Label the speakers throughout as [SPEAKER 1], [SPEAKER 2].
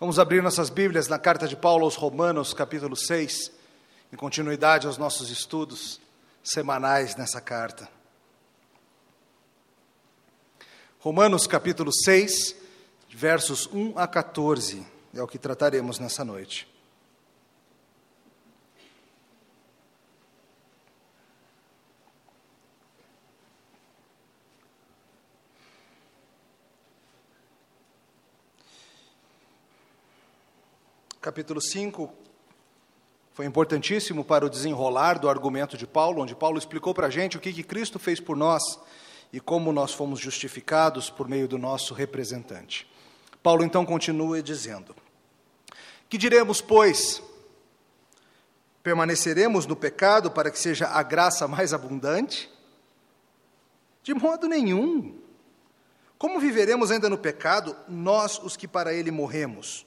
[SPEAKER 1] Vamos abrir nossas Bíblias na carta de Paulo aos Romanos, capítulo 6, em continuidade aos nossos estudos semanais nessa carta. Romanos, capítulo 6, versos 1 a 14, é o que trataremos nessa noite. Capítulo 5 foi importantíssimo para o desenrolar do argumento de Paulo, onde Paulo explicou para a gente o que, que Cristo fez por nós e como nós fomos justificados por meio do nosso representante. Paulo então continua dizendo: Que diremos, pois? Permaneceremos no pecado para que seja a graça mais abundante? De modo nenhum. Como viveremos ainda no pecado, nós os que para ele morremos?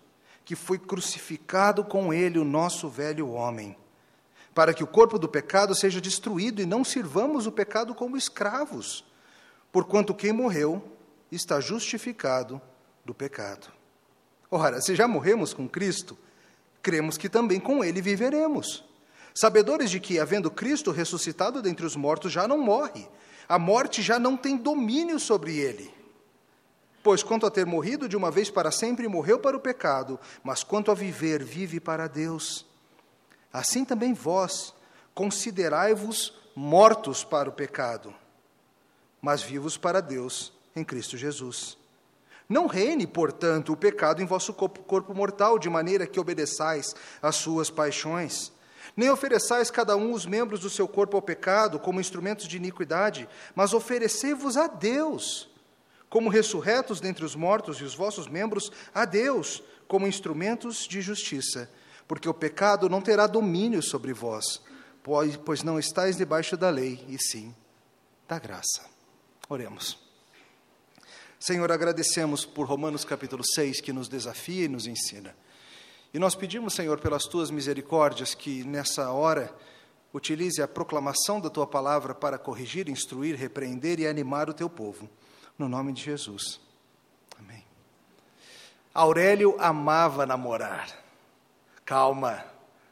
[SPEAKER 1] que foi crucificado com ele o nosso velho homem, para que o corpo do pecado seja destruído e não sirvamos o pecado como escravos, porquanto quem morreu está justificado do pecado. Ora, se já morremos com Cristo, cremos que também com ele viveremos. Sabedores de que, havendo Cristo ressuscitado dentre os mortos, já não morre, a morte já não tem domínio sobre ele. Pois quanto a ter morrido de uma vez para sempre, morreu para o pecado, mas quanto a viver, vive para Deus. Assim também vós, considerai-vos mortos para o pecado, mas vivos para Deus em Cristo Jesus. Não reine, portanto, o pecado em vosso corpo mortal, de maneira que obedeçais às suas paixões. Nem ofereçais cada um os membros do seu corpo ao pecado como instrumentos de iniquidade, mas oferecei-vos a Deus como ressurretos dentre os mortos, e os vossos membros a Deus, como instrumentos de justiça. Porque o pecado não terá domínio sobre vós, pois não estáis debaixo da lei, e sim da graça. Oremos. Senhor, agradecemos por Romanos capítulo 6, que nos desafia e nos ensina. E nós pedimos, Senhor, pelas tuas misericórdias, que nessa hora utilize a proclamação da tua palavra para corrigir, instruir, repreender e animar o teu povo no nome de Jesus. Amém. Aurélio amava namorar. Calma,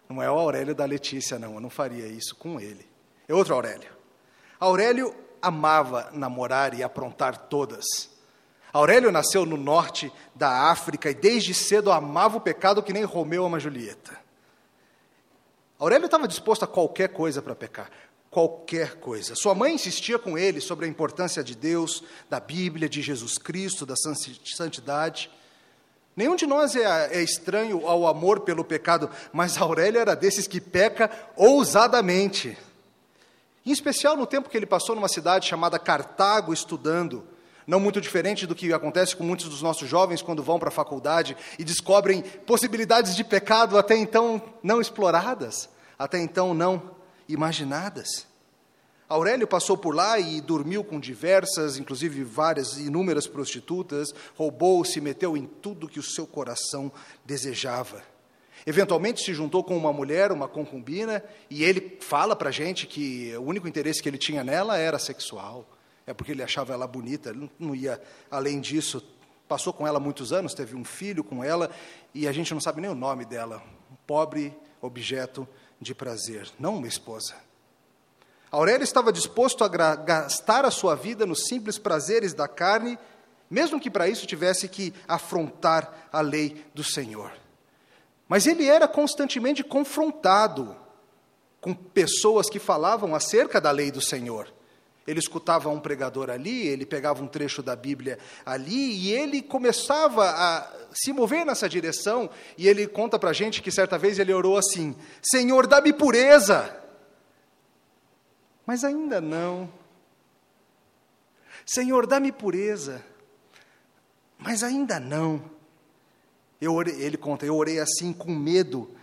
[SPEAKER 1] não é o Aurélio da Letícia, não, eu não faria isso com ele. É outro Aurélio. Aurélio amava namorar e aprontar todas. Aurélio nasceu no norte da África e desde cedo amava o pecado que nem Romeu ama Julieta. Aurélio estava disposto a qualquer coisa para pecar qualquer coisa. Sua mãe insistia com ele sobre a importância de Deus, da Bíblia, de Jesus Cristo, da santidade. Nenhum de nós é, é, estranho ao amor pelo pecado, mas Aurélio era desses que peca ousadamente. Em especial no tempo que ele passou numa cidade chamada Cartago estudando, não muito diferente do que acontece com muitos dos nossos jovens quando vão para a faculdade e descobrem possibilidades de pecado até então não exploradas, até então não imaginadas. Aurélio passou por lá e dormiu com diversas, inclusive várias, inúmeras prostitutas, roubou, se meteu em tudo que o seu coração desejava. Eventualmente se juntou com uma mulher, uma concubina, e ele fala para a gente que o único interesse que ele tinha nela era sexual. É porque ele achava ela bonita, ele não ia além disso. Passou com ela muitos anos, teve um filho com ela, e a gente não sabe nem o nome dela. Um pobre objeto de prazer, não uma esposa. Aurélio estava disposto a gastar a sua vida nos simples prazeres da carne, mesmo que para isso tivesse que afrontar a lei do Senhor. Mas ele era constantemente confrontado com pessoas que falavam acerca da lei do Senhor. Ele escutava um pregador ali, ele pegava um trecho da Bíblia ali e ele começava a se mover nessa direção. E ele conta para a gente que certa vez ele orou assim: Senhor, dá-me pureza. Mas ainda não. Senhor, dá-me pureza. Mas ainda não. Orei, ele conta, eu orei assim com medo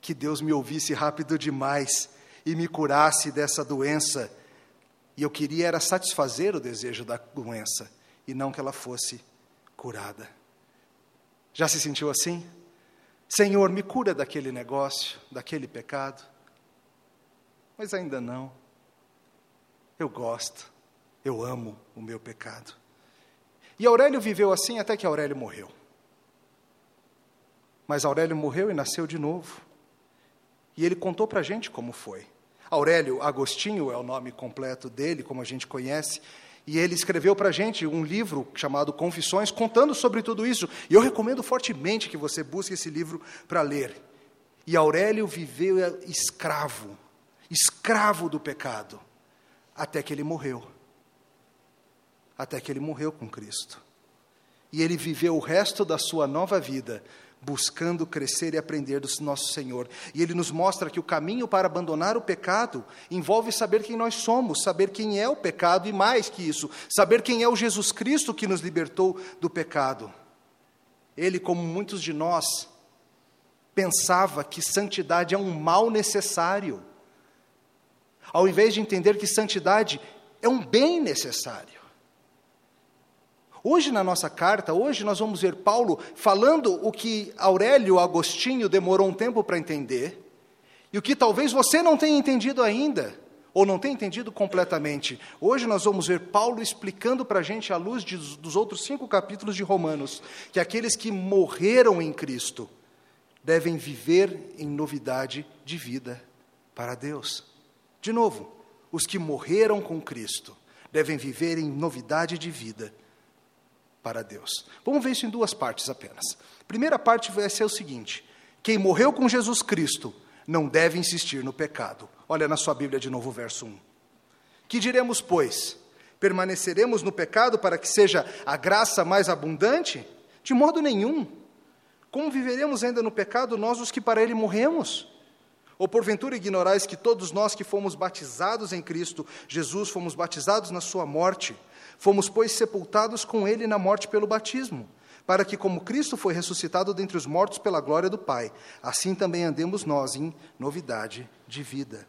[SPEAKER 1] que Deus me ouvisse rápido demais e me curasse dessa doença. E eu queria era satisfazer o desejo da doença e não que ela fosse curada. Já se sentiu assim? Senhor, me cura daquele negócio, daquele pecado. Mas ainda não. Eu gosto, eu amo o meu pecado. E Aurélio viveu assim até que Aurélio morreu. Mas Aurélio morreu e nasceu de novo. E ele contou para a gente como foi. Aurélio Agostinho é o nome completo dele, como a gente conhece, e ele escreveu para a gente um livro chamado Confissões, contando sobre tudo isso. E eu recomendo fortemente que você busque esse livro para ler. E Aurélio viveu escravo, escravo do pecado, até que ele morreu. Até que ele morreu com Cristo. E ele viveu o resto da sua nova vida buscando crescer e aprender do nosso Senhor. E ele nos mostra que o caminho para abandonar o pecado envolve saber quem nós somos, saber quem é o pecado e mais que isso, saber quem é o Jesus Cristo que nos libertou do pecado. Ele, como muitos de nós, pensava que santidade é um mal necessário, ao invés de entender que santidade é um bem necessário. Hoje, na nossa carta, hoje nós vamos ver Paulo falando o que Aurélio Agostinho demorou um tempo para entender, e o que talvez você não tenha entendido ainda, ou não tenha entendido completamente. Hoje nós vamos ver Paulo explicando para a gente, à luz de, dos outros cinco capítulos de Romanos, que aqueles que morreram em Cristo devem viver em novidade de vida para Deus. De novo, os que morreram com Cristo devem viver em novidade de vida para Deus. Vamos ver isso em duas partes apenas. Primeira parte vai ser o seguinte: quem morreu com Jesus Cristo não deve insistir no pecado. Olha na sua Bíblia de novo verso 1. Que diremos, pois? Permaneceremos no pecado para que seja a graça mais abundante? De modo nenhum. Como viveremos ainda no pecado nós os que para ele morremos? Ou porventura ignorais que todos nós que fomos batizados em Cristo Jesus fomos batizados na sua morte? Fomos, pois, sepultados com ele na morte pelo batismo, para que, como Cristo foi ressuscitado dentre os mortos pela glória do Pai, assim também andemos nós em novidade de vida.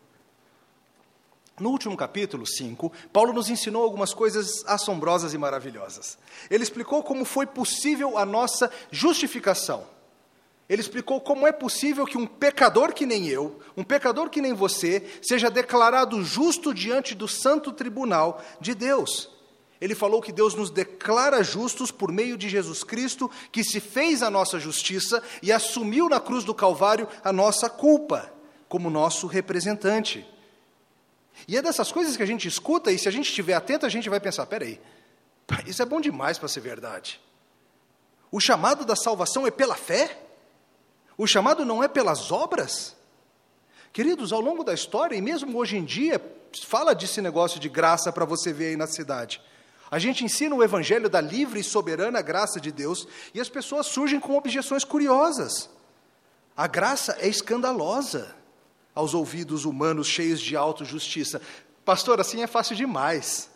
[SPEAKER 1] No último capítulo 5, Paulo nos ensinou algumas coisas assombrosas e maravilhosas. Ele explicou como foi possível a nossa justificação. Ele explicou como é possível que um pecador que nem eu, um pecador que nem você, seja declarado justo diante do santo tribunal de Deus. Ele falou que Deus nos declara justos por meio de Jesus Cristo, que se fez a nossa justiça e assumiu na cruz do Calvário a nossa culpa, como nosso representante. E é dessas coisas que a gente escuta, e se a gente estiver atento, a gente vai pensar: peraí, isso é bom demais para ser verdade. O chamado da salvação é pela fé? O chamado não é pelas obras? Queridos, ao longo da história, e mesmo hoje em dia, fala desse negócio de graça para você ver aí na cidade. A gente ensina o evangelho da livre e soberana graça de Deus e as pessoas surgem com objeções curiosas. A graça é escandalosa aos ouvidos humanos cheios de autojustiça. Pastor, assim é fácil demais.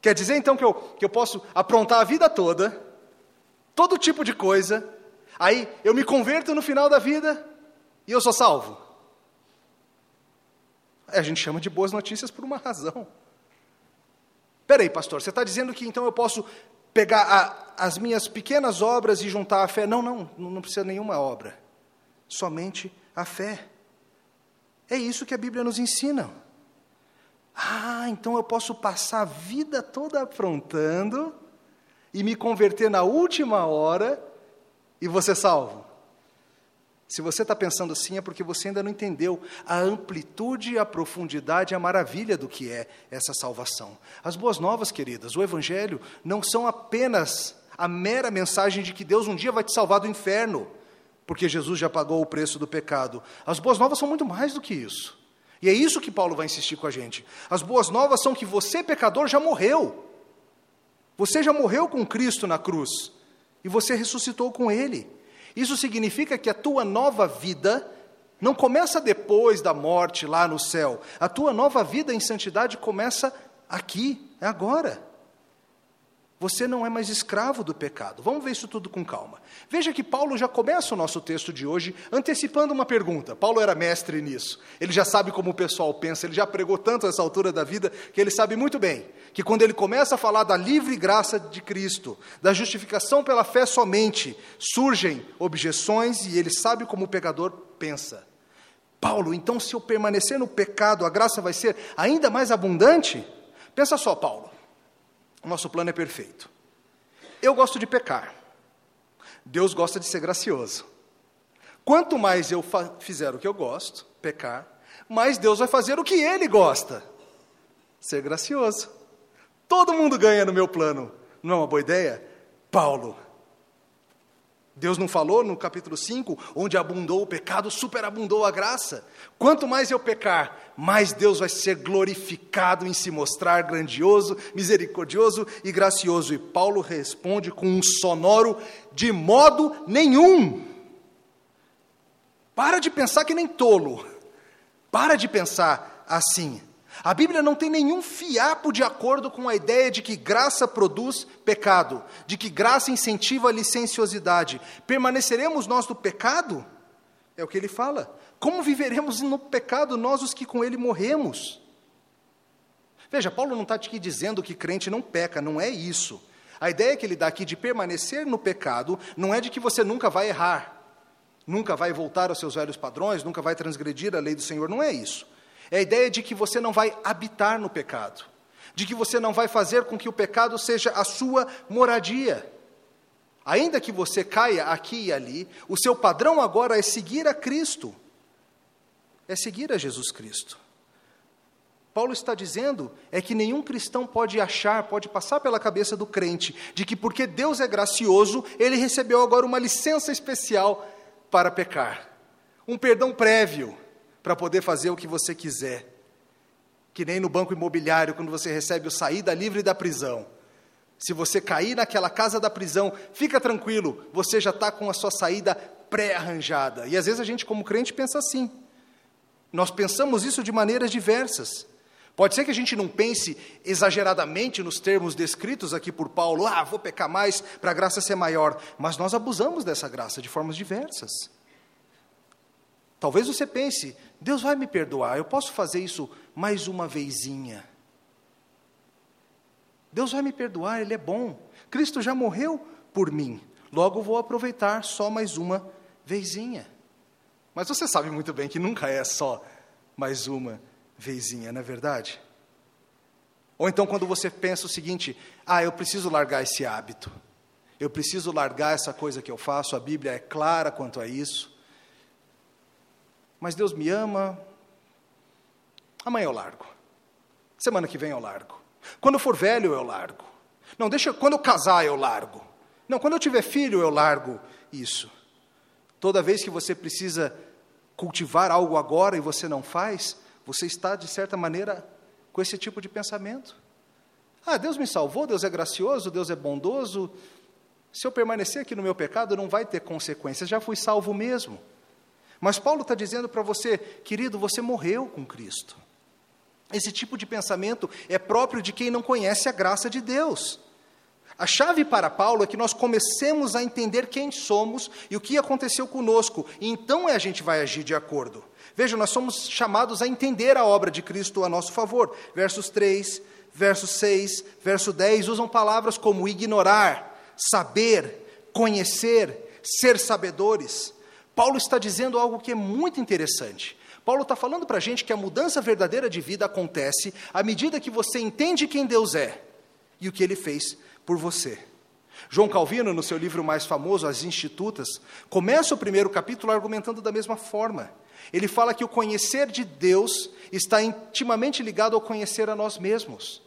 [SPEAKER 1] Quer dizer então que eu, que eu posso aprontar a vida toda, todo tipo de coisa, aí eu me converto no final da vida e eu sou salvo? A gente chama de boas notícias por uma razão. Peraí, pastor, você está dizendo que então eu posso pegar a, as minhas pequenas obras e juntar a fé? Não, não, não precisa nenhuma obra. Somente a fé. É isso que a Bíblia nos ensina. Ah, então eu posso passar a vida toda aprontando e me converter na última hora e você salvo. Se você está pensando assim, é porque você ainda não entendeu a amplitude, a profundidade, a maravilha do que é essa salvação. As boas novas, queridas, o Evangelho não são apenas a mera mensagem de que Deus um dia vai te salvar do inferno, porque Jesus já pagou o preço do pecado. As boas novas são muito mais do que isso. E é isso que Paulo vai insistir com a gente. As boas novas são que você, pecador, já morreu. Você já morreu com Cristo na cruz. E você ressuscitou com Ele. Isso significa que a tua nova vida não começa depois da morte lá no céu. A tua nova vida em santidade começa aqui, é agora. Você não é mais escravo do pecado. Vamos ver isso tudo com calma. Veja que Paulo já começa o nosso texto de hoje antecipando uma pergunta. Paulo era mestre nisso. Ele já sabe como o pessoal pensa, ele já pregou tanto a essa altura da vida que ele sabe muito bem que quando ele começa a falar da livre graça de Cristo, da justificação pela fé somente, surgem objeções e ele sabe como o pecador pensa. Paulo, então se eu permanecer no pecado, a graça vai ser ainda mais abundante? Pensa só, Paulo. O nosso plano é perfeito. Eu gosto de pecar. Deus gosta de ser gracioso. Quanto mais eu fizer o que eu gosto, pecar, mais Deus vai fazer o que ele gosta, ser gracioso. Todo mundo ganha no meu plano. Não é uma boa ideia? Paulo. Deus não falou no capítulo 5, onde abundou o pecado, superabundou a graça. Quanto mais eu pecar, mais Deus vai ser glorificado em se mostrar grandioso, misericordioso e gracioso. E Paulo responde com um sonoro: de modo nenhum. Para de pensar que nem tolo. Para de pensar assim. A Bíblia não tem nenhum fiapo de acordo com a ideia de que graça produz pecado, de que graça incentiva a licenciosidade. Permaneceremos nós no pecado? É o que ele fala. Como viveremos no pecado nós os que com ele morremos? Veja, Paulo não está aqui dizendo que crente não peca, não é isso. A ideia que ele dá aqui de permanecer no pecado não é de que você nunca vai errar, nunca vai voltar aos seus velhos padrões, nunca vai transgredir a lei do Senhor, não é isso. É a ideia de que você não vai habitar no pecado, de que você não vai fazer com que o pecado seja a sua moradia. Ainda que você caia aqui e ali, o seu padrão agora é seguir a Cristo, é seguir a Jesus Cristo. Paulo está dizendo é que nenhum cristão pode achar, pode passar pela cabeça do crente, de que porque Deus é gracioso, ele recebeu agora uma licença especial para pecar, um perdão prévio para poder fazer o que você quiser. Que nem no banco imobiliário, quando você recebe o saída livre da prisão. Se você cair naquela casa da prisão, fica tranquilo, você já está com a sua saída pré-arranjada. E às vezes a gente, como crente, pensa assim. Nós pensamos isso de maneiras diversas. Pode ser que a gente não pense exageradamente nos termos descritos aqui por Paulo, ah, vou pecar mais para a graça ser maior, mas nós abusamos dessa graça de formas diversas. Talvez você pense, Deus vai me perdoar, eu posso fazer isso mais uma vezinha. Deus vai me perdoar, Ele é bom. Cristo já morreu por mim, logo vou aproveitar só mais uma vezinha. Mas você sabe muito bem que nunca é só mais uma vezinha, não é verdade? Ou então quando você pensa o seguinte: ah, eu preciso largar esse hábito, eu preciso largar essa coisa que eu faço, a Bíblia é clara quanto a isso mas Deus me ama. Amanhã eu largo. Semana que vem eu largo. Quando eu for velho, eu largo. Não, deixa, quando eu casar, eu largo. Não, quando eu tiver filho, eu largo isso. Toda vez que você precisa cultivar algo agora e você não faz, você está, de certa maneira, com esse tipo de pensamento. Ah, Deus me salvou, Deus é gracioso, Deus é bondoso. Se eu permanecer aqui no meu pecado, não vai ter consequências, já fui salvo mesmo. Mas Paulo está dizendo para você, querido, você morreu com Cristo. Esse tipo de pensamento é próprio de quem não conhece a graça de Deus. A chave para Paulo é que nós comecemos a entender quem somos e o que aconteceu conosco, e então é a gente vai agir de acordo. Veja, nós somos chamados a entender a obra de Cristo a nosso favor. Versos 3, verso 6, verso 10 usam palavras como ignorar, saber, conhecer, ser sabedores. Paulo está dizendo algo que é muito interessante. Paulo está falando para a gente que a mudança verdadeira de vida acontece à medida que você entende quem Deus é e o que ele fez por você. João Calvino, no seu livro mais famoso, As Institutas, começa o primeiro capítulo argumentando da mesma forma. Ele fala que o conhecer de Deus está intimamente ligado ao conhecer a nós mesmos.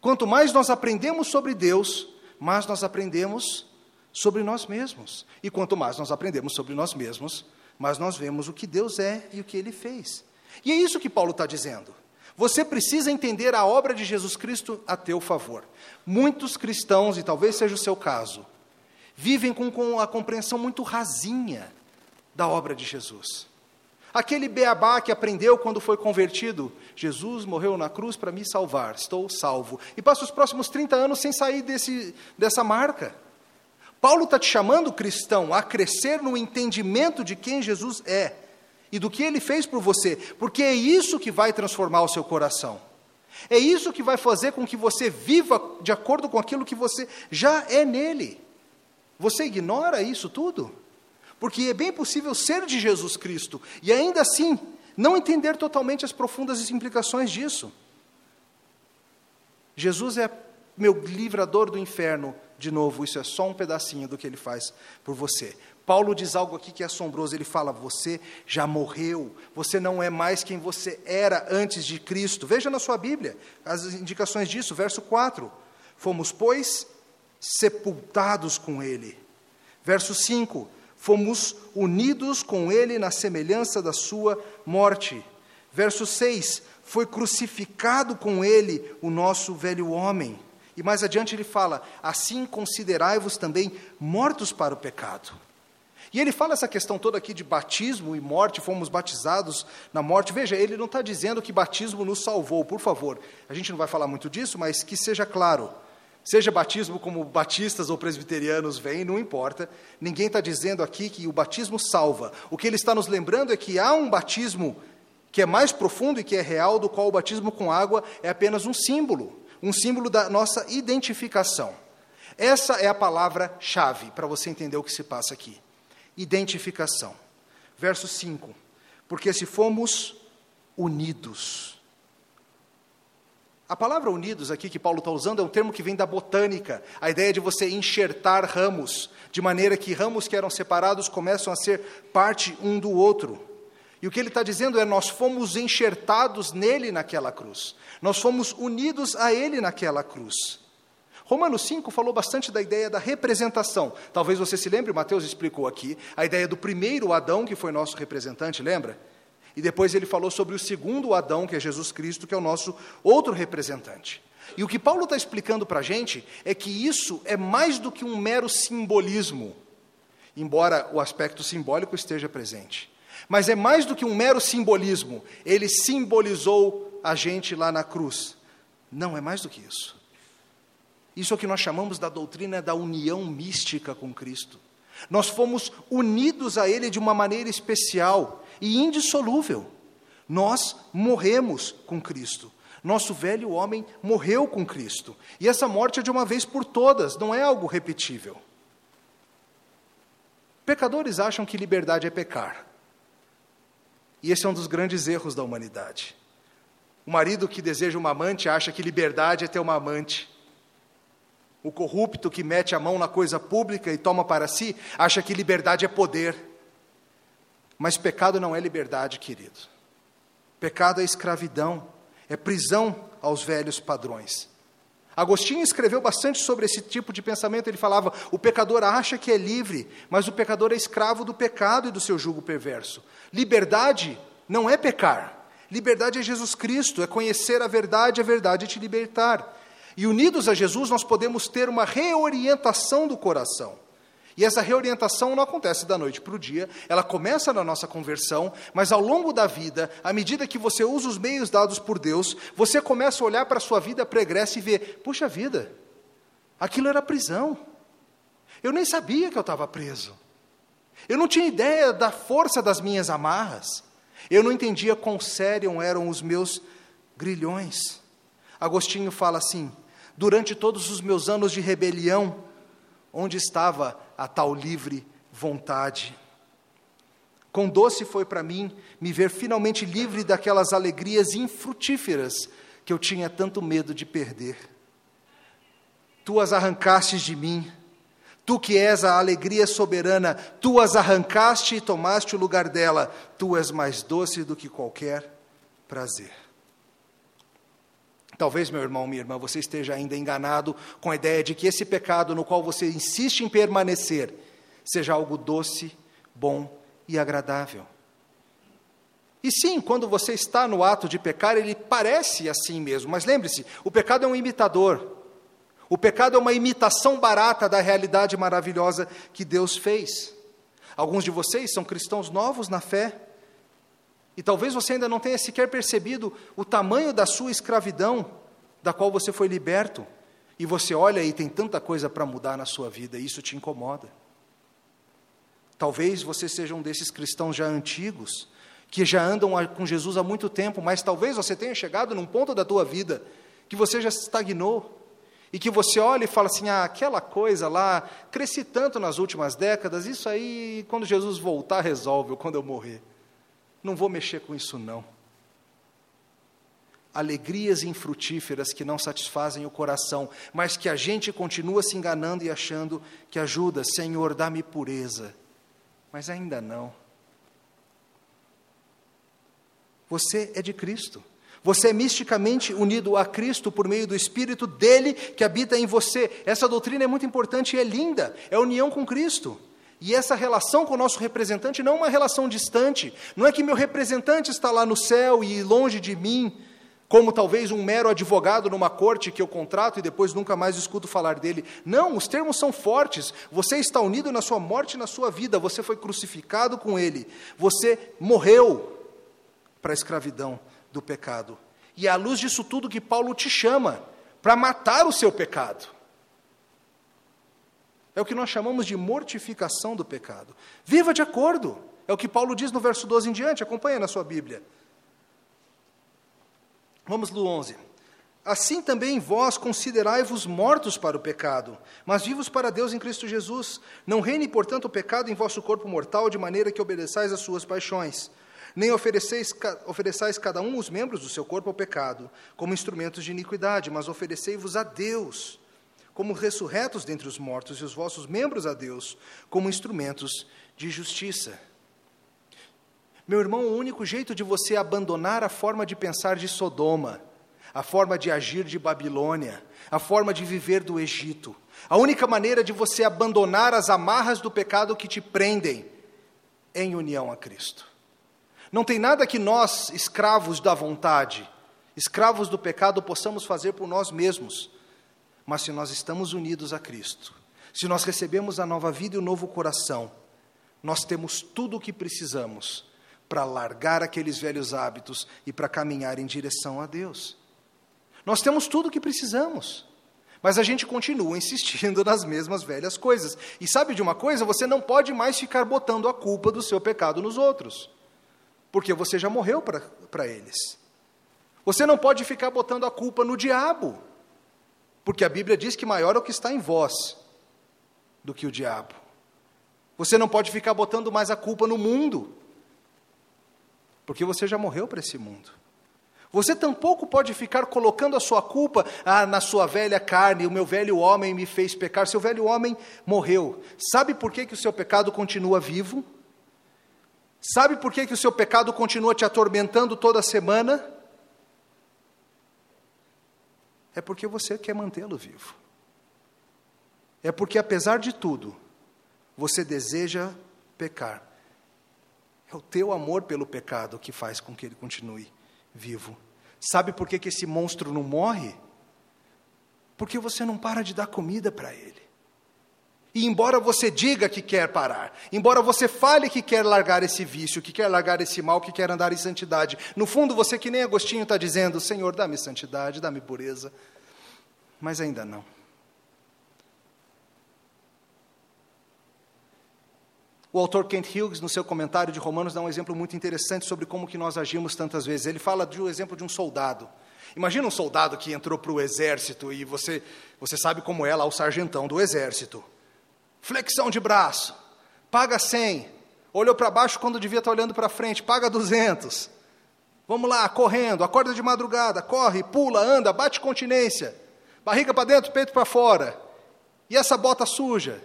[SPEAKER 1] Quanto mais nós aprendemos sobre Deus, mais nós aprendemos sobre nós mesmos. E quanto mais nós aprendemos sobre nós mesmos, mais nós vemos o que Deus é e o que Ele fez. E é isso que Paulo está dizendo. Você precisa entender a obra de Jesus Cristo a teu favor. Muitos cristãos, e talvez seja o seu caso, vivem com, com a compreensão muito rasinha da obra de Jesus. Aquele beabá que aprendeu quando foi convertido. Jesus morreu na cruz para me salvar, estou salvo. E passa os próximos 30 anos sem sair desse, dessa marca. Paulo está te chamando, cristão, a crescer no entendimento de quem Jesus é e do que ele fez por você, porque é isso que vai transformar o seu coração. É isso que vai fazer com que você viva de acordo com aquilo que você já é nele. Você ignora isso tudo? Porque é bem possível ser de Jesus Cristo e ainda assim não entender totalmente as profundas implicações disso. Jesus é meu livrador do inferno, de novo, isso é só um pedacinho do que ele faz por você. Paulo diz algo aqui que é assombroso. Ele fala: Você já morreu, você não é mais quem você era antes de Cristo. Veja na sua Bíblia as indicações disso, verso 4. Fomos, pois, sepultados com Ele. Verso 5. Fomos unidos com Ele na semelhança da Sua morte. Verso 6. Foi crucificado com Ele o nosso velho homem. Mais adiante ele fala: Assim considerai-vos também mortos para o pecado. E ele fala essa questão toda aqui de batismo e morte, fomos batizados na morte. Veja, ele não está dizendo que batismo nos salvou, por favor. A gente não vai falar muito disso, mas que seja claro. Seja batismo como batistas ou presbiterianos vêm, não importa. Ninguém está dizendo aqui que o batismo salva. O que ele está nos lembrando é que há um batismo que é mais profundo e que é real, do qual o batismo com água é apenas um símbolo um símbolo da nossa identificação. Essa é a palavra-chave para você entender o que se passa aqui identificação. Verso 5: Porque se fomos unidos. A palavra unidos aqui que Paulo está usando é um termo que vem da botânica, a ideia de você enxertar ramos, de maneira que ramos que eram separados começam a ser parte um do outro. E o que ele está dizendo é: nós fomos enxertados nele naquela cruz, nós fomos unidos a ele naquela cruz. Romanos 5 falou bastante da ideia da representação. Talvez você se lembre, Mateus explicou aqui, a ideia do primeiro Adão, que foi nosso representante, lembra? E depois ele falou sobre o segundo Adão, que é Jesus Cristo, que é o nosso outro representante. E o que Paulo está explicando para a gente é que isso é mais do que um mero simbolismo, embora o aspecto simbólico esteja presente. Mas é mais do que um mero simbolismo. Ele simbolizou a gente lá na cruz. Não, é mais do que isso. Isso é o que nós chamamos da doutrina da união mística com Cristo. Nós fomos unidos a Ele de uma maneira especial e indissolúvel. Nós morremos com Cristo. Nosso velho homem morreu com Cristo. E essa morte é de uma vez por todas, não é algo repetível. Pecadores acham que liberdade é pecar. E esse é um dos grandes erros da humanidade. O marido que deseja uma amante acha que liberdade é ter uma amante. O corrupto que mete a mão na coisa pública e toma para si, acha que liberdade é poder. Mas pecado não é liberdade, querido. Pecado é escravidão, é prisão aos velhos padrões. Agostinho escreveu bastante sobre esse tipo de pensamento. Ele falava: o pecador acha que é livre, mas o pecador é escravo do pecado e do seu jugo perverso. Liberdade não é pecar. Liberdade é Jesus Cristo, é conhecer a verdade, a verdade é te libertar. E unidos a Jesus, nós podemos ter uma reorientação do coração. E essa reorientação não acontece da noite para o dia, ela começa na nossa conversão, mas ao longo da vida, à medida que você usa os meios dados por Deus, você começa a olhar para a sua vida pregressa e ver: puxa vida, aquilo era prisão. Eu nem sabia que eu estava preso. Eu não tinha ideia da força das minhas amarras. Eu não entendia quão sérios eram os meus grilhões. Agostinho fala assim: durante todos os meus anos de rebelião, onde estava a tal livre vontade? Quão doce foi para mim me ver finalmente livre daquelas alegrias infrutíferas que eu tinha tanto medo de perder. Tu as arrancastes de mim, tu que és a alegria soberana, tu as arrancaste e tomaste o lugar dela, tu és mais doce do que qualquer prazer. Talvez, meu irmão, minha irmã, você esteja ainda enganado com a ideia de que esse pecado no qual você insiste em permanecer seja algo doce, bom e agradável. E sim, quando você está no ato de pecar, ele parece assim mesmo, mas lembre-se: o pecado é um imitador. O pecado é uma imitação barata da realidade maravilhosa que Deus fez. Alguns de vocês são cristãos novos na fé, E talvez você ainda não tenha sequer percebido o tamanho da sua escravidão, da qual você foi liberto. E você olha e tem tanta coisa para mudar na sua vida, e isso te incomoda. Talvez você seja um desses cristãos já antigos, que já andam com Jesus há muito tempo, mas talvez você tenha chegado num ponto da tua vida que você já estagnou. E que você olha e fala assim: ah, aquela coisa lá, cresci tanto nas últimas décadas, isso aí, quando Jesus voltar, resolve, ou quando eu morrer. Não vou mexer com isso, não. Alegrias infrutíferas que não satisfazem o coração, mas que a gente continua se enganando e achando que ajuda. Senhor, dá-me pureza. Mas ainda não. Você é de Cristo. Você é misticamente unido a Cristo por meio do Espírito dele que habita em você. Essa doutrina é muito importante e é linda. É a união com Cristo. E essa relação com o nosso representante não é uma relação distante, não é que meu representante está lá no céu e longe de mim, como talvez um mero advogado numa corte que eu contrato e depois nunca mais escuto falar dele. Não, os termos são fortes. Você está unido na sua morte e na sua vida, você foi crucificado com ele, você morreu para a escravidão do pecado. E é à luz disso tudo que Paulo te chama para matar o seu pecado. É o que nós chamamos de mortificação do pecado. Viva de acordo. É o que Paulo diz no verso 12 em diante, acompanha na sua Bíblia. Vamos no 11. Assim também vós considerai-vos mortos para o pecado, mas vivos para Deus em Cristo Jesus. Não reine, portanto, o pecado em vosso corpo mortal, de maneira que obedeçais às suas paixões. Nem ofereceis, ofereçais cada um os membros do seu corpo ao pecado, como instrumentos de iniquidade, mas oferecei-vos a Deus como ressurretos dentre os mortos, e os vossos membros a Deus, como instrumentos de justiça. Meu irmão, o único jeito de você abandonar a forma de pensar de Sodoma, a forma de agir de Babilônia, a forma de viver do Egito, a única maneira de você abandonar as amarras do pecado que te prendem é em união a Cristo. Não tem nada que nós, escravos da vontade, escravos do pecado, possamos fazer por nós mesmos mas se nós estamos unidos a Cristo, se nós recebemos a nova vida e o novo coração, nós temos tudo o que precisamos para largar aqueles velhos hábitos e para caminhar em direção a Deus. Nós temos tudo o que precisamos. Mas a gente continua insistindo nas mesmas velhas coisas. E sabe de uma coisa? Você não pode mais ficar botando a culpa do seu pecado nos outros. Porque você já morreu para eles. Você não pode ficar botando a culpa no diabo. Porque a Bíblia diz que maior é o que está em vós do que o diabo. Você não pode ficar botando mais a culpa no mundo, porque você já morreu para esse mundo. Você tampouco pode ficar colocando a sua culpa ah, na sua velha carne, o meu velho homem me fez pecar, seu velho homem morreu. Sabe por que, que o seu pecado continua vivo? Sabe por que, que o seu pecado continua te atormentando toda semana? É porque você quer mantê-lo vivo. É porque, apesar de tudo, você deseja pecar. É o teu amor pelo pecado que faz com que ele continue vivo. Sabe por que, que esse monstro não morre? Porque você não para de dar comida para ele. E embora você diga que quer parar, embora você fale que quer largar esse vício, que quer largar esse mal, que quer andar em santidade, no fundo você, que nem Agostinho, está dizendo: Senhor, dá-me santidade, dá-me pureza. Mas ainda não. O autor Kent Hughes, no seu comentário de Romanos, dá um exemplo muito interessante sobre como que nós agimos tantas vezes. Ele fala de um exemplo de um soldado. Imagina um soldado que entrou para o exército e você, você sabe como é lá o sargentão do exército flexão de braço, paga 100, olhou para baixo quando devia estar tá olhando para frente, paga 200. Vamos lá, correndo, acorda de madrugada, corre, pula, anda, bate continência, barriga para dentro, peito para fora. E essa bota suja?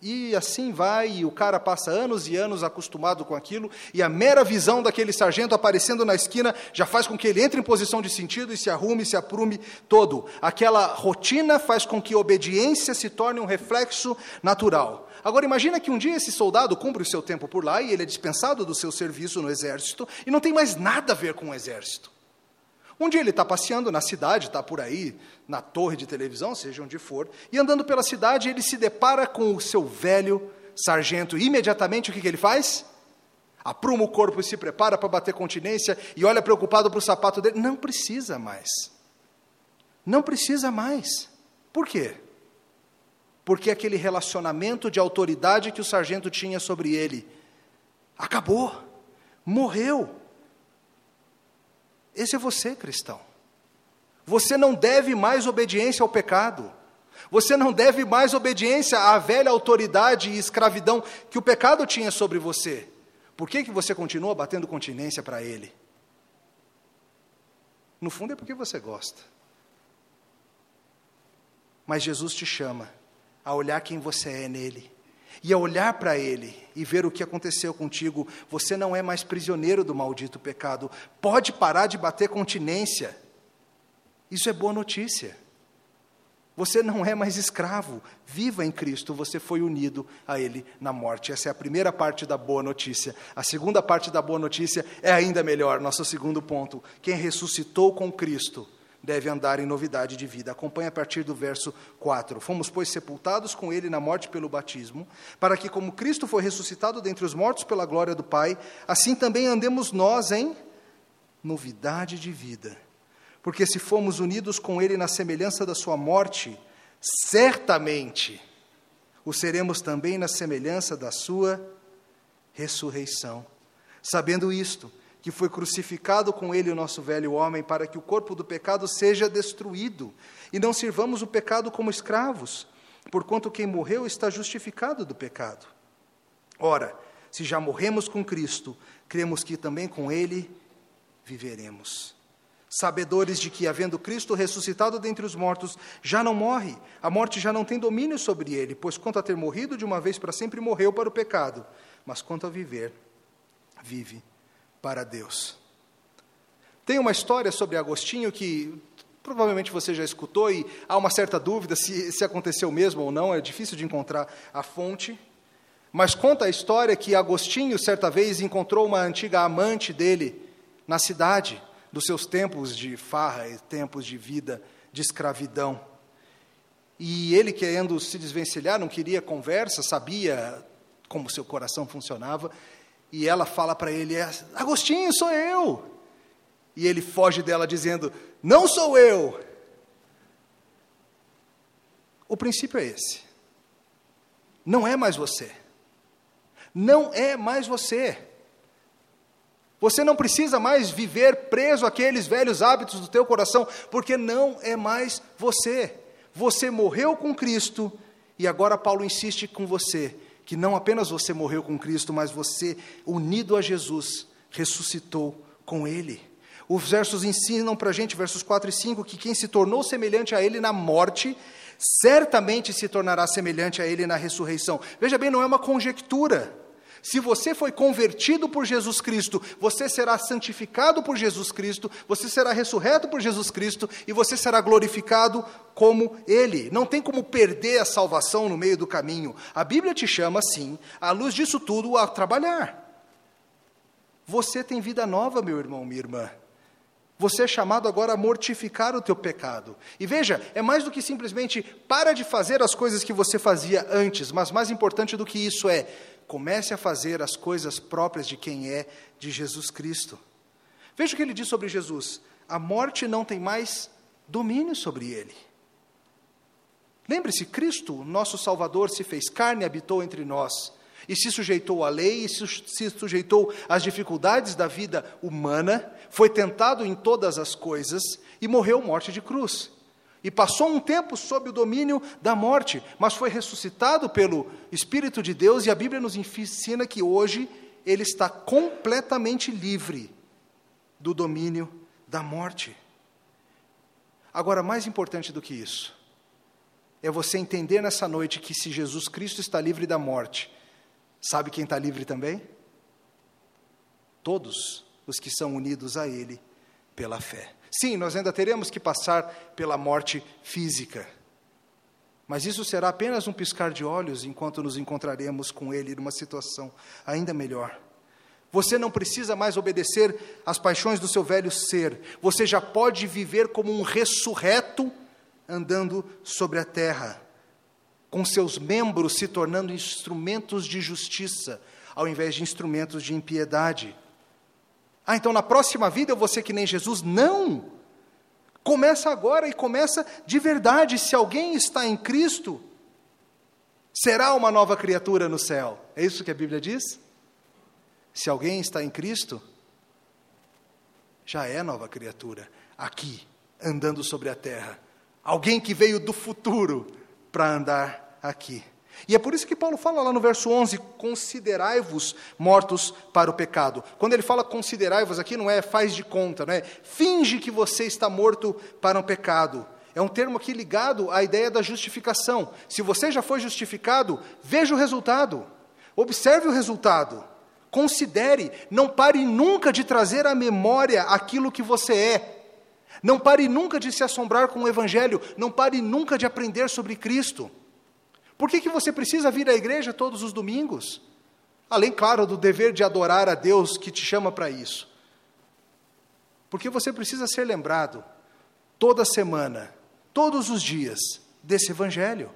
[SPEAKER 1] E assim vai, e o cara passa anos e anos acostumado com aquilo, e a mera visão daquele sargento aparecendo na esquina já faz com que ele entre em posição de sentido e se arrume, se aprume todo. Aquela rotina faz com que obediência se torne um reflexo natural. Agora imagina que um dia esse soldado cumpre o seu tempo por lá e ele é dispensado do seu serviço no exército e não tem mais nada a ver com o exército. Um dia ele está passeando na cidade, está por aí, na torre de televisão, seja onde for, e andando pela cidade, ele se depara com o seu velho sargento. Imediatamente o que, que ele faz? apruma o corpo e se prepara para bater continência e olha preocupado para o sapato dele. Não precisa mais. Não precisa mais. Por quê? Porque aquele relacionamento de autoridade que o sargento tinha sobre ele acabou, morreu. Esse é você, cristão. Você não deve mais obediência ao pecado. Você não deve mais obediência à velha autoridade e escravidão que o pecado tinha sobre você. Por que, que você continua batendo continência para ele? No fundo é porque você gosta. Mas Jesus te chama a olhar quem você é nele e a olhar para ele e ver o que aconteceu contigo. Você não é mais prisioneiro do maldito pecado. Pode parar de bater continência. Isso é boa notícia. Você não é mais escravo. Viva em Cristo, você foi unido a Ele na morte. Essa é a primeira parte da boa notícia. A segunda parte da boa notícia é ainda melhor, nosso segundo ponto. Quem ressuscitou com Cristo deve andar em novidade de vida. Acompanhe a partir do verso 4. Fomos, pois, sepultados com Ele na morte pelo batismo, para que, como Cristo foi ressuscitado dentre os mortos pela glória do Pai, assim também andemos nós em novidade de vida. Porque se fomos unidos com Ele na semelhança da Sua morte, certamente o seremos também na semelhança da Sua ressurreição. Sabendo isto, que foi crucificado com Ele o nosso velho homem, para que o corpo do pecado seja destruído, e não sirvamos o pecado como escravos, porquanto quem morreu está justificado do pecado. Ora, se já morremos com Cristo, cremos que também com Ele viveremos sabedores de que, havendo Cristo ressuscitado dentre os mortos, já não morre, a morte já não tem domínio sobre ele, pois quanto a ter morrido de uma vez para sempre, morreu para o pecado, mas quanto a viver, vive para Deus. Tem uma história sobre Agostinho que provavelmente você já escutou e há uma certa dúvida se, se aconteceu mesmo ou não, é difícil de encontrar a fonte. Mas conta a história que Agostinho, certa vez, encontrou uma antiga amante dele na cidade dos seus tempos de farra e tempos de vida de escravidão. E ele, querendo se desvencilhar, não queria conversa, sabia como seu coração funcionava, e ela fala para ele: é, Agostinho, sou eu. E ele foge dela dizendo: Não sou eu. O princípio é esse. Não é mais você. Não é mais você. Você não precisa mais viver preso àqueles velhos hábitos do teu coração, porque não é mais você. Você morreu com Cristo e agora Paulo insiste com você que não apenas você morreu com Cristo, mas você, unido a Jesus, ressuscitou com Ele. Os versos ensinam para a gente, versos 4 e 5, que quem se tornou semelhante a Ele na morte, certamente se tornará semelhante a Ele na ressurreição. Veja bem, não é uma conjectura. Se você foi convertido por Jesus Cristo, você será santificado por Jesus Cristo, você será ressurreto por Jesus Cristo e você será glorificado como Ele. Não tem como perder a salvação no meio do caminho. A Bíblia te chama, sim, à luz disso tudo, a trabalhar. Você tem vida nova, meu irmão, minha irmã. Você é chamado agora a mortificar o teu pecado. E veja, é mais do que simplesmente para de fazer as coisas que você fazia antes, mas mais importante do que isso é comece a fazer as coisas próprias de quem é, de Jesus Cristo. Veja o que ele diz sobre Jesus: a morte não tem mais domínio sobre ele. Lembre-se, Cristo, nosso Salvador, se fez carne e habitou entre nós, e se sujeitou à lei, e se sujeitou às dificuldades da vida humana, foi tentado em todas as coisas e morreu morte de cruz e passou um tempo sob o domínio da morte, mas foi ressuscitado pelo Espírito de Deus, e a Bíblia nos ensina que hoje ele está completamente livre do domínio da morte. Agora, mais importante do que isso, é você entender nessa noite que se Jesus Cristo está livre da morte, sabe quem está livre também? Todos os que são unidos a Ele pela fé. Sim, nós ainda teremos que passar pela morte física. Mas isso será apenas um piscar de olhos enquanto nos encontraremos com Ele numa situação ainda melhor. Você não precisa mais obedecer às paixões do seu velho ser. Você já pode viver como um ressurreto andando sobre a terra, com seus membros se tornando instrumentos de justiça, ao invés de instrumentos de impiedade. Ah, então na próxima vida eu vou ser que nem Jesus? Não! Começa agora e começa de verdade. Se alguém está em Cristo, será uma nova criatura no céu. É isso que a Bíblia diz? Se alguém está em Cristo, já é nova criatura, aqui, andando sobre a terra. Alguém que veio do futuro para andar aqui. E é por isso que Paulo fala lá no verso 11: considerai-vos mortos para o pecado. Quando ele fala considerai-vos aqui, não é faz de conta, não é finge que você está morto para o pecado. É um termo aqui ligado à ideia da justificação. Se você já foi justificado, veja o resultado, observe o resultado, considere, não pare nunca de trazer à memória aquilo que você é. Não pare nunca de se assombrar com o Evangelho, não pare nunca de aprender sobre Cristo. Por que, que você precisa vir à igreja todos os domingos? Além, claro, do dever de adorar a Deus que te chama para isso. Porque você precisa ser lembrado toda semana, todos os dias, desse Evangelho.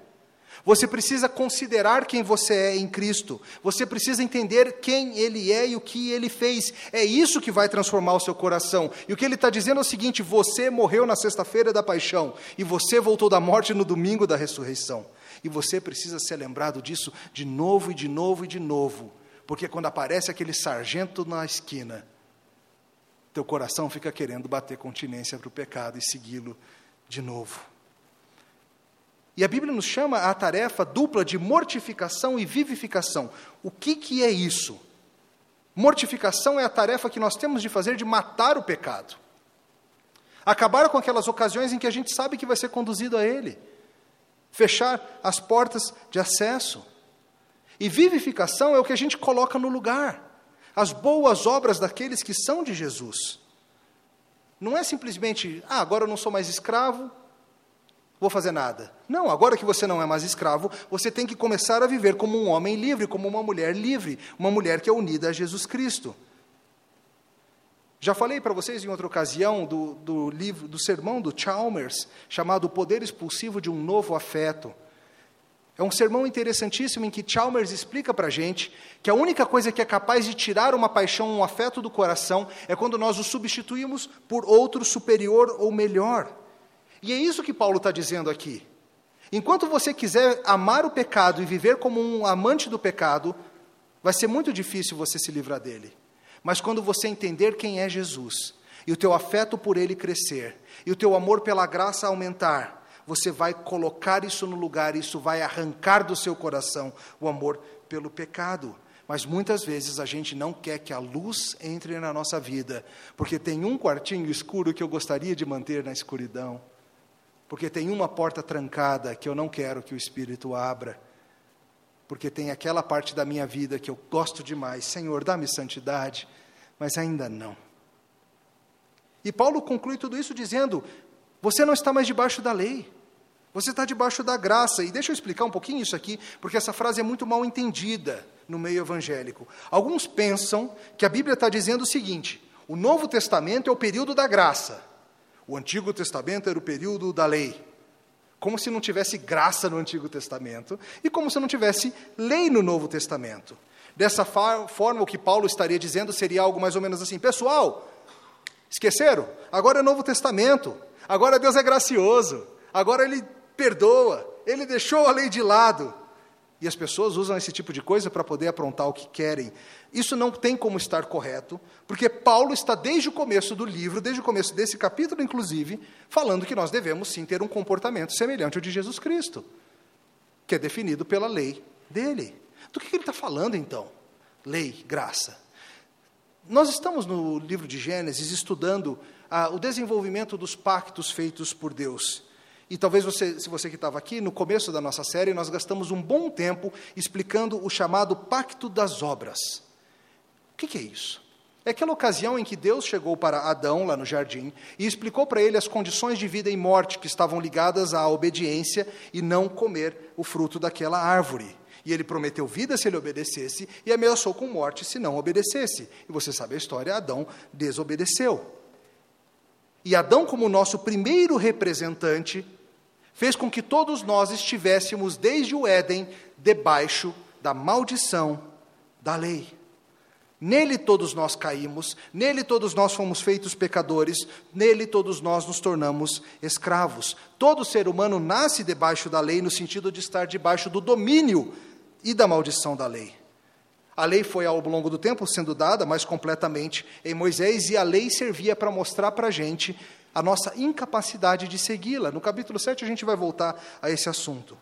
[SPEAKER 1] Você precisa considerar quem você é em Cristo. Você precisa entender quem Ele é e o que Ele fez. É isso que vai transformar o seu coração. E o que Ele está dizendo é o seguinte: você morreu na sexta-feira da paixão e você voltou da morte no domingo da ressurreição. E você precisa ser lembrado disso de novo e de novo e de novo, porque quando aparece aquele sargento na esquina, teu coração fica querendo bater continência para o pecado e segui-lo de novo. E a Bíblia nos chama a tarefa dupla de mortificação e vivificação. O que, que é isso? Mortificação é a tarefa que nós temos de fazer de matar o pecado. Acabar com aquelas ocasiões em que a gente sabe que vai ser conduzido a ele fechar as portas de acesso. E vivificação é o que a gente coloca no lugar, as boas obras daqueles que são de Jesus. Não é simplesmente, ah, agora eu não sou mais escravo, vou fazer nada. Não, agora que você não é mais escravo, você tem que começar a viver como um homem livre, como uma mulher livre, uma mulher que é unida a Jesus Cristo. Já falei para vocês em outra ocasião do, do, livro, do sermão do Chalmers, chamado O Poder Expulsivo de um Novo Afeto. É um sermão interessantíssimo em que Chalmers explica para a gente que a única coisa que é capaz de tirar uma paixão, um afeto do coração, é quando nós o substituímos por outro superior ou melhor. E é isso que Paulo está dizendo aqui. Enquanto você quiser amar o pecado e viver como um amante do pecado, vai ser muito difícil você se livrar dele. Mas quando você entender quem é Jesus, e o teu afeto por ele crescer, e o teu amor pela graça aumentar, você vai colocar isso no lugar, isso vai arrancar do seu coração o amor pelo pecado. Mas muitas vezes a gente não quer que a luz entre na nossa vida, porque tem um quartinho escuro que eu gostaria de manter na escuridão, porque tem uma porta trancada que eu não quero que o Espírito abra porque tem aquela parte da minha vida que eu gosto demais. Senhor, dá-me santidade, mas ainda não. E Paulo conclui tudo isso dizendo: você não está mais debaixo da lei, você está debaixo da graça. E deixa eu explicar um pouquinho isso aqui, porque essa frase é muito mal entendida no meio evangélico. Alguns pensam que a Bíblia está dizendo o seguinte: o Novo Testamento é o período da graça, o Antigo Testamento era o período da lei como se não tivesse graça no Antigo Testamento e como se não tivesse lei no Novo Testamento. Dessa forma, o que Paulo estaria dizendo seria algo mais ou menos assim: pessoal, esqueceram? Agora é Novo Testamento, agora Deus é gracioso, agora Ele perdoa, Ele deixou a lei de lado. E as pessoas usam esse tipo de coisa para poder aprontar o que querem. Isso não tem como estar correto, porque Paulo está desde o começo do livro, desde o começo desse capítulo, inclusive, falando que nós devemos sim ter um comportamento semelhante ao de Jesus Cristo, que é definido pela lei dele. Do que ele está falando então? Lei, graça. Nós estamos no livro de Gênesis estudando ah, o desenvolvimento dos pactos feitos por Deus. E talvez você, se você que estava aqui, no começo da nossa série, nós gastamos um bom tempo explicando o chamado Pacto das Obras. O que, que é isso? É aquela ocasião em que Deus chegou para Adão, lá no jardim, e explicou para ele as condições de vida e morte que estavam ligadas à obediência e não comer o fruto daquela árvore. E ele prometeu vida se ele obedecesse e ameaçou com morte se não obedecesse. E você sabe a história: Adão desobedeceu. E Adão, como nosso primeiro representante, fez com que todos nós estivéssemos desde o Éden debaixo da maldição da lei. Nele todos nós caímos, nele todos nós fomos feitos pecadores, nele todos nós nos tornamos escravos. Todo ser humano nasce debaixo da lei, no sentido de estar debaixo do domínio e da maldição da lei. A lei foi ao longo do tempo sendo dada mais completamente em Moisés, e a lei servia para mostrar para a gente a nossa incapacidade de segui-la. No capítulo 7 a gente vai voltar a esse assunto.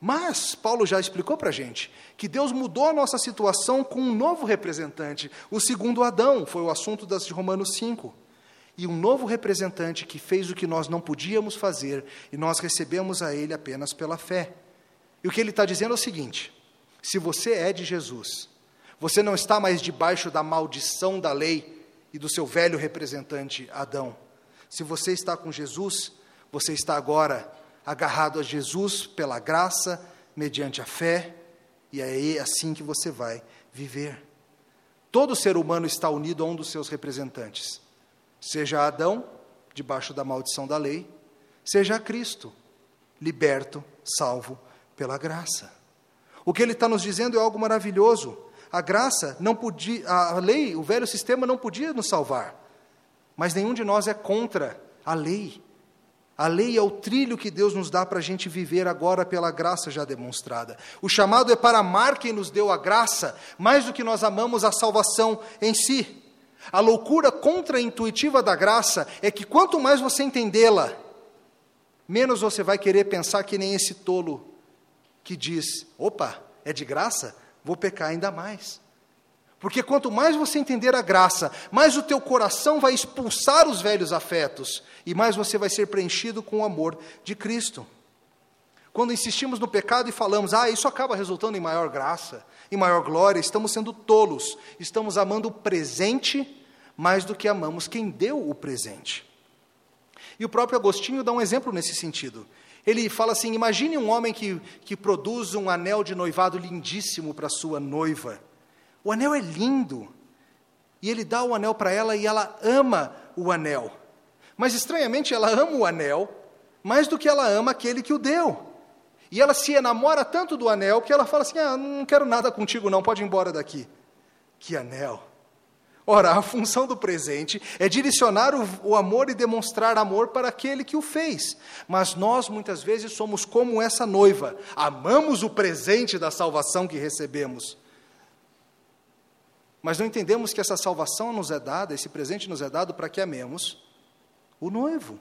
[SPEAKER 1] Mas Paulo já explicou para a gente que Deus mudou a nossa situação com um novo representante. O segundo Adão foi o assunto das de Romanos 5. E um novo representante que fez o que nós não podíamos fazer e nós recebemos a ele apenas pela fé. E o que ele está dizendo é o seguinte: se você é de Jesus, você não está mais debaixo da maldição da lei e do seu velho representante Adão. Se você está com Jesus, você está agora agarrado a Jesus pela graça, mediante a fé, e é assim que você vai viver. Todo ser humano está unido a um dos seus representantes, seja Adão, debaixo da maldição da lei, seja Cristo, liberto, salvo pela graça. O que ele está nos dizendo é algo maravilhoso. A graça não podia, a lei, o velho sistema não podia nos salvar, mas nenhum de nós é contra a lei. A lei é o trilho que Deus nos dá para a gente viver agora pela graça já demonstrada. O chamado é para amar quem nos deu a graça, mais do que nós amamos a salvação em si. A loucura contra-intuitiva da graça é que quanto mais você entendê-la, menos você vai querer pensar que nem esse tolo que diz: opa, é de graça? Vou pecar ainda mais. Porque quanto mais você entender a graça, mais o teu coração vai expulsar os velhos afetos e mais você vai ser preenchido com o amor de Cristo. Quando insistimos no pecado e falamos, ah, isso acaba resultando em maior graça, em maior glória, estamos sendo tolos, estamos amando o presente mais do que amamos quem deu o presente. E o próprio Agostinho dá um exemplo nesse sentido. Ele fala assim: imagine um homem que, que produz um anel de noivado lindíssimo para sua noiva. O anel é lindo. E ele dá o anel para ela e ela ama o anel. Mas estranhamente ela ama o anel mais do que ela ama aquele que o deu. E ela se enamora tanto do anel que ela fala assim: Ah, não quero nada contigo, não, pode ir embora daqui. Que anel! Ora, a função do presente é direcionar o, o, amor e demonstrar amor para aquele que o fez. Mas nós, muitas vezes, somos como essa noiva, amamos o presente da salvação que recebemos, mas não entendemos que essa salvação nos é dada, esse presente nos é dado para que amemos o noivo.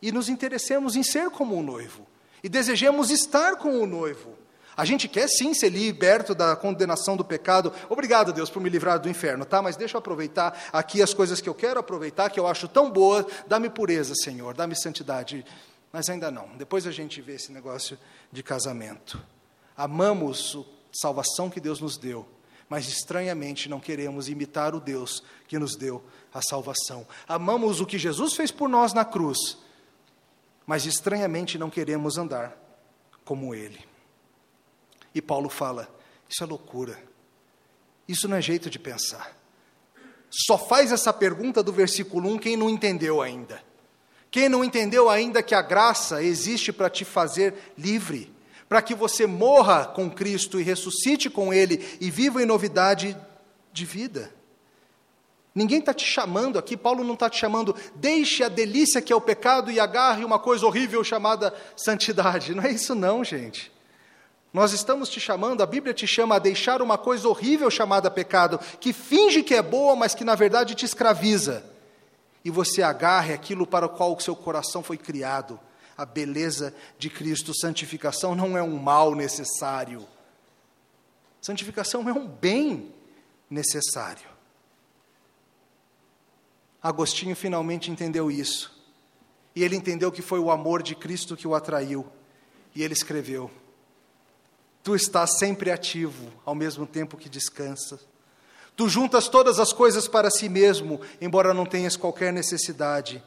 [SPEAKER 1] E nos interessemos em ser como o noivo. E desejemos estar com o noivo. A gente quer sim ser liberto da condenação do pecado. Obrigado, Deus, por me livrar do inferno, tá? Mas deixa eu aproveitar aqui as coisas que eu quero aproveitar, que eu acho tão boas. Dá-me pureza, Senhor, dá-me santidade. Mas ainda não. Depois a gente vê esse negócio de casamento. Amamos a salvação que Deus nos deu mas estranhamente não queremos imitar o Deus que nos deu a salvação. Amamos o que Jesus fez por nós na cruz, mas estranhamente não queremos andar como Ele. E Paulo fala: isso é loucura, isso não é jeito de pensar. Só faz essa pergunta do versículo 1 quem não entendeu ainda. Quem não entendeu ainda que a graça existe para te fazer livre para que você morra com Cristo e ressuscite com Ele e viva em novidade de vida. Ninguém está te chamando aqui, Paulo não está te chamando, deixe a delícia que é o pecado e agarre uma coisa horrível chamada santidade. Não é isso, não, gente. Nós estamos te chamando, a Bíblia te chama a deixar uma coisa horrível chamada pecado, que finge que é boa, mas que na verdade te escraviza. E você agarre aquilo para o qual o seu coração foi criado, a beleza de Cristo. Santificação não é um mal necessário. Santificação é um bem necessário. Agostinho finalmente entendeu isso. E ele entendeu que foi o amor de Cristo que o atraiu. E ele escreveu: Tu estás sempre ativo, ao mesmo tempo que descansas. Tu juntas todas as coisas para si mesmo, embora não tenhas qualquer necessidade.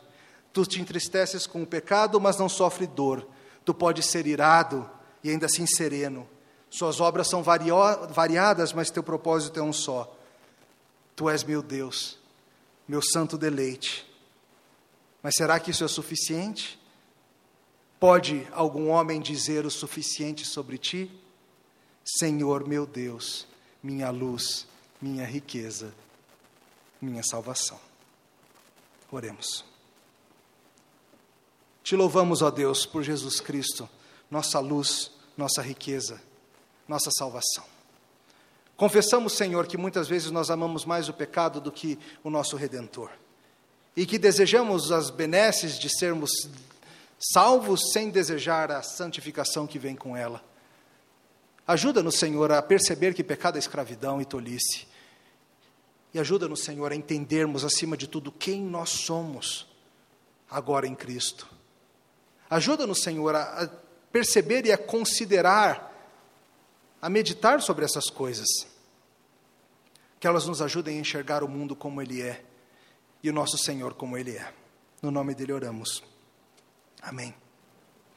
[SPEAKER 1] Tu te entristeces com o pecado, mas não sofre dor. Tu podes ser irado e ainda assim sereno. Suas obras são variadas, mas teu propósito é um só. Tu és meu Deus, meu santo deleite. Mas será que isso é suficiente? Pode algum homem dizer o suficiente sobre ti? Senhor meu Deus, minha luz, minha riqueza, minha salvação. Oremos. Te louvamos, ó Deus, por Jesus Cristo, nossa luz, nossa riqueza, nossa salvação. Confessamos, Senhor, que muitas vezes nós amamos mais o pecado do que o nosso redentor. E que desejamos as benesses de sermos salvos sem desejar a santificação que vem com ela. Ajuda-nos, Senhor, a perceber que pecado é escravidão e tolice. E ajuda-nos, Senhor, a entendermos, acima de tudo, quem nós somos agora em Cristo. Ajuda-nos, Senhor, a perceber e a considerar, a meditar sobre essas coisas. Que elas nos ajudem a enxergar o mundo como ele é e o nosso Senhor como ele é. No nome dele oramos. Amém.